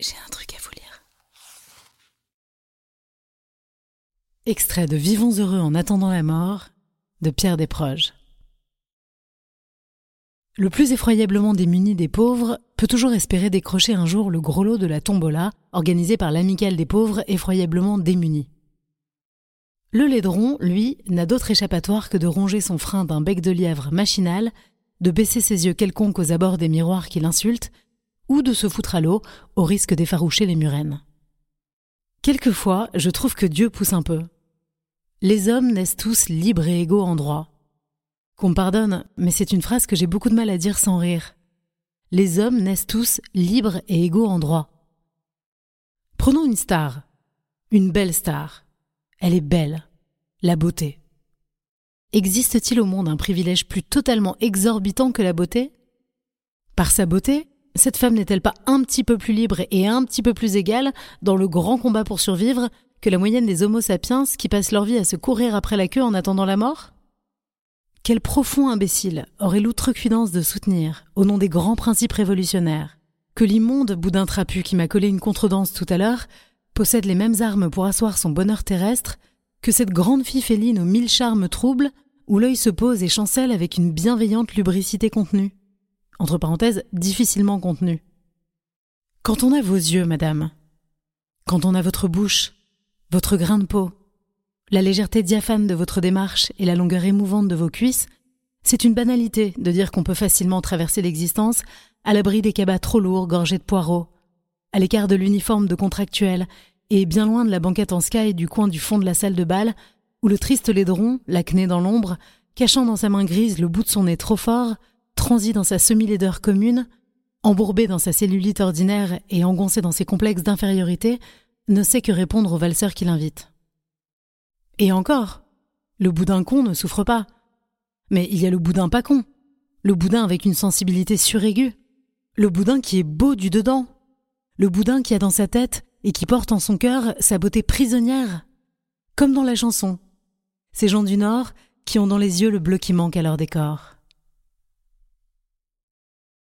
J'ai un truc à vous lire. Extrait de Vivons heureux en attendant la mort de Pierre Desproges. Le plus effroyablement démuni des pauvres peut toujours espérer décrocher un jour le gros lot de la tombola organisée par l'amicale des pauvres effroyablement démunis. Le laidron, lui, n'a d'autre échappatoire que de ronger son frein d'un bec de lièvre machinal, de baisser ses yeux quelconques aux abords des miroirs qui l'insultent, ou de se foutre à l'eau au risque d'effaroucher les murènes. Quelquefois, je trouve que Dieu pousse un peu. Les hommes naissent tous libres et égaux en droit. Qu'on pardonne, mais c'est une phrase que j'ai beaucoup de mal à dire sans rire. Les hommes naissent tous libres et égaux en droit. Prenons une star, une belle star. Elle est belle, la beauté. Existe-t-il au monde un privilège plus totalement exorbitant que la beauté? Par sa beauté, cette femme n'est-elle pas un petit peu plus libre et un petit peu plus égale dans le grand combat pour survivre que la moyenne des Homo sapiens qui passent leur vie à se courir après la queue en attendant la mort? Quel profond imbécile aurait l'outrecuidance de soutenir, au nom des grands principes révolutionnaires, que l'immonde boudin trapu qui m'a collé une contredanse tout à l'heure possède les mêmes armes pour asseoir son bonheur terrestre que cette grande fille féline aux mille charmes troubles où l'œil se pose et chancelle avec une bienveillante lubricité contenue? Entre parenthèses, difficilement contenu. Quand on a vos yeux, madame, quand on a votre bouche, votre grain de peau, la légèreté diaphane de votre démarche et la longueur émouvante de vos cuisses, c'est une banalité de dire qu'on peut facilement traverser l'existence à l'abri des cabas trop lourds gorgés de poireaux, à l'écart de l'uniforme de contractuel et bien loin de la banquette en sky du coin du fond de la salle de bal où le triste laidron, l'acné dans l'ombre, cachant dans sa main grise le bout de son nez trop fort, transi dans sa semi-laideur commune, embourbé dans sa cellulite ordinaire et engoncé dans ses complexes d'infériorité, ne sait que répondre au valseur qui l'invite. Et encore, le boudin con ne souffre pas. Mais il y a le boudin pas con, le boudin avec une sensibilité suraiguë, le boudin qui est beau du dedans, le boudin qui a dans sa tête et qui porte en son cœur sa beauté prisonnière, comme dans la chanson. Ces gens du Nord qui ont dans les yeux le bleu qui manque à leur décor.